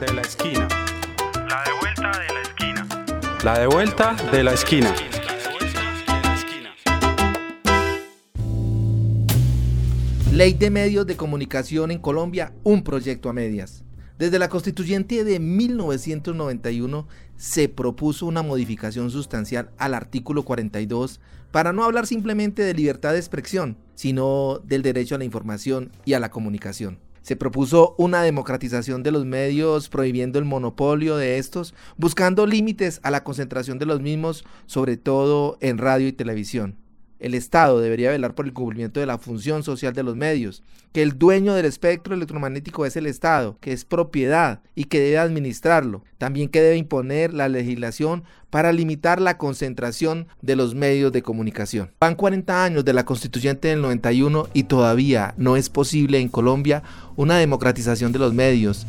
de la esquina. La de vuelta de la esquina. La de vuelta de la esquina. Ley de Medios de Comunicación en Colombia, un proyecto a medias. Desde la constituyente de 1991 se propuso una modificación sustancial al artículo 42 para no hablar simplemente de libertad de expresión, sino del derecho a la información y a la comunicación. Se propuso una democratización de los medios prohibiendo el monopolio de estos, buscando límites a la concentración de los mismos, sobre todo en radio y televisión. El Estado debería velar por el cumplimiento de la función social de los medios, que el dueño del espectro electromagnético es el Estado, que es propiedad y que debe administrarlo, también que debe imponer la legislación para limitar la concentración de los medios de comunicación. Van 40 años de la constituyente del 91 y todavía no es posible en Colombia una democratización de los medios.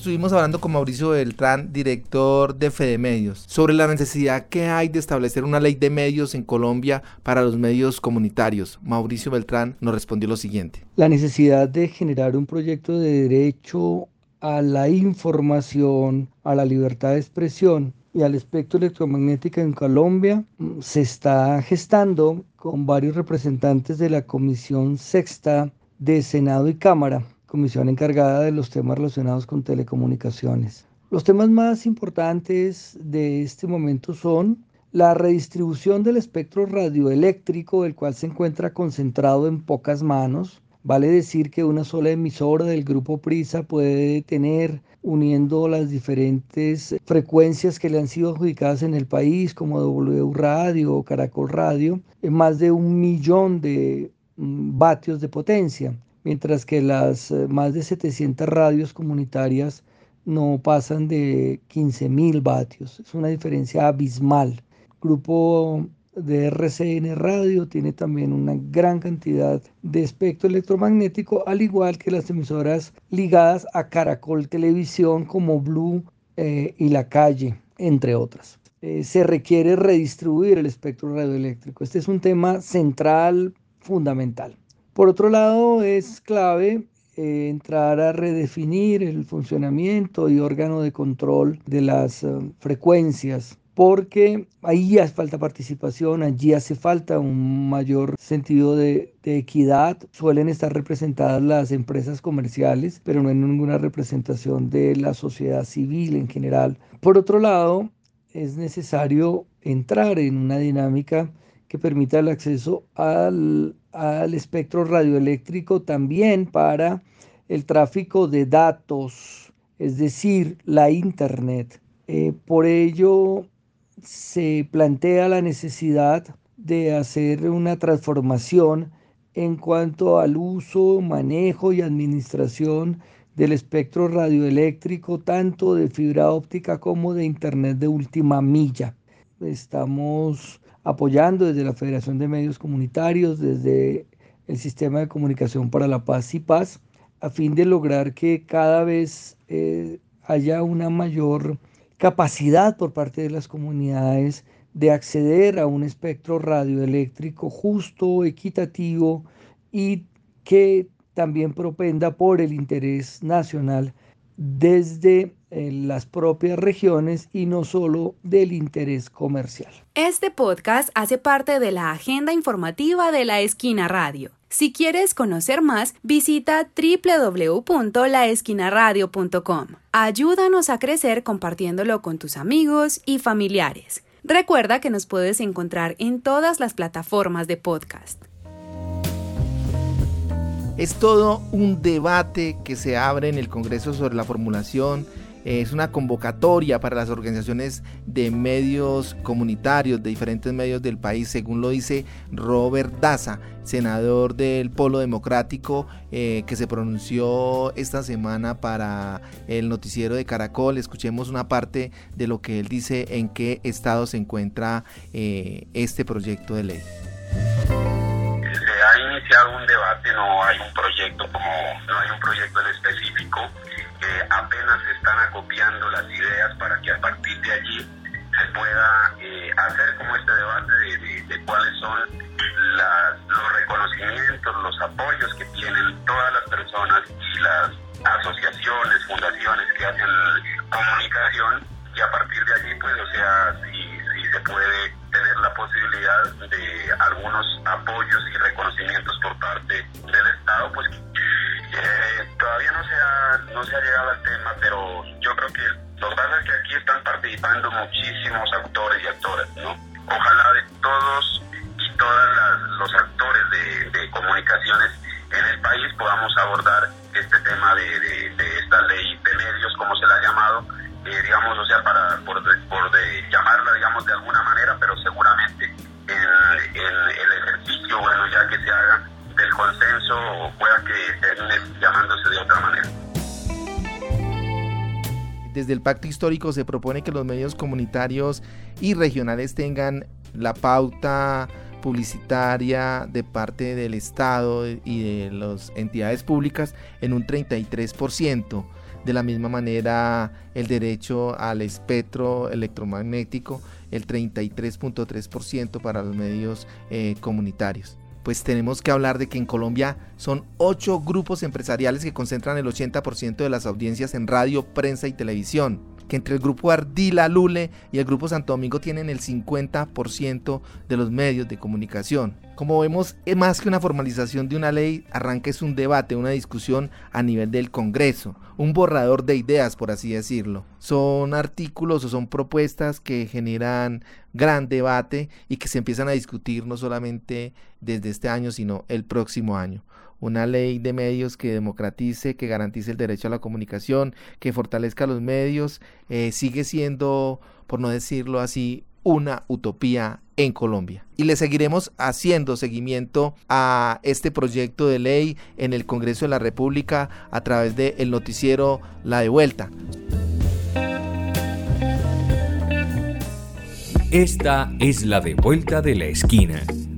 Estuvimos hablando con Mauricio Beltrán, director de Fede Medios, sobre la necesidad que hay de establecer una ley de medios en Colombia para los medios comunitarios. Mauricio Beltrán nos respondió lo siguiente. La necesidad de generar un proyecto de derecho a la información, a la libertad de expresión y al espectro electromagnético en Colombia mm, se está gestando con varios representantes de la Comisión Sexta de Senado y Cámara comisión encargada de los temas relacionados con telecomunicaciones. Los temas más importantes de este momento son la redistribución del espectro radioeléctrico, el cual se encuentra concentrado en pocas manos. Vale decir que una sola emisora del grupo Prisa puede tener, uniendo las diferentes frecuencias que le han sido adjudicadas en el país, como W Radio o Caracol Radio, más de un millón de mm, vatios de potencia mientras que las eh, más de 700 radios comunitarias no pasan de 15.000 vatios. Es una diferencia abismal. El grupo de RCN Radio tiene también una gran cantidad de espectro electromagnético, al igual que las emisoras ligadas a Caracol Televisión como Blue eh, y La Calle, entre otras. Eh, se requiere redistribuir el espectro radioeléctrico. Este es un tema central, fundamental. Por otro lado, es clave eh, entrar a redefinir el funcionamiento y órgano de control de las eh, frecuencias porque ahí hace falta participación, allí hace falta un mayor sentido de, de, equidad. Suelen estar representadas las empresas comerciales, pero no hay ninguna representación de la sociedad civil en general. Por otro lado, es necesario entrar en una dinámica que permita el acceso al, espectro radioeléctrico también para el tráfico de datos, es decir, la Internet. Eh, por ello se plantea la necesidad de hacer una transformación en cuanto al uso, manejo y administración del espectro radioeléctrico, tanto de fibra óptica como de Internet de última milla. Estamos apoyando desde la Federación de Medios Comunitarios, desde el Sistema de Comunicación para la Paz y Paz, a fin de lograr que cada vez eh, haya una mayor capacidad por parte de las comunidades de acceder a un espectro radioeléctrico justo, equitativo y que también propenda por el interés nacional desde en las propias regiones y no solo del interés comercial. Este podcast hace parte de la agenda informativa de La Esquina Radio. Si quieres conocer más, visita www.laesquinaradio.com. Ayúdanos a crecer compartiéndolo con tus amigos y familiares. Recuerda que nos puedes encontrar en todas las plataformas de podcast. Es todo un debate que se abre en el Congreso sobre la formulación es una convocatoria para las organizaciones de medios comunitarios de diferentes medios del país, según lo dice Robert Daza, senador del Polo Democrático, eh, que se pronunció esta semana para el noticiero de Caracol. Escuchemos una parte de lo que él dice en qué estado se encuentra eh, este proyecto de ley un debate, no hay un proyecto como, no hay un proyecto en específico eh, apenas se están acopiando las ideas para que a partir de allí se pueda eh, hacer como este debate de, de, de cuáles son las, los reconocimientos, los apoyos que tienen todas las personas y las asociaciones, fundaciones que hacen comunicación y a partir de allí pues o sea si, si se puede tener la posibilidad de algunos apoyos y reconocimientos por parte del Estado pues no se ha llegado al tema, pero yo creo que lo que pasa es que aquí están participando muchísimos actores y actoras, ¿no? Ojalá de todos y todas los actores de, comunicaciones en el país podamos abordar este tema de, esta ley de medios, como se la ha llamado, eh, digamos, o sea, para por, por de llamarla, digamos, de alguna manera Desde el pacto histórico se propone que los medios comunitarios y regionales tengan la pauta publicitaria de parte del Estado y de las entidades públicas en un 33%. De la misma manera, el derecho al espectro electromagnético, el 33.3% para los medios eh, comunitarios. Pues tenemos que hablar de que en Colombia son ocho grupos empresariales que concentran el 80% de las audiencias en radio, prensa y televisión que entre el grupo Ardila Lule y el grupo Santo Domingo tienen el 50% de los medios de comunicación. Como vemos, es más que una formalización de una ley, arranca es un debate, una discusión a nivel del Congreso, un borrador de ideas, por así decirlo. Son artículos o son propuestas que generan gran debate y que se empiezan a discutir no solamente desde este año, sino el próximo año una ley de medios que democratice, que garantice el derecho a la comunicación, que fortalezca los medios, eh, sigue siendo, por no decirlo así, una utopía en Colombia. Y le seguiremos haciendo seguimiento a este proyecto de ley en el Congreso de la República a través del noticiero La Devuelta. Esta es la Devuelta de la Esquina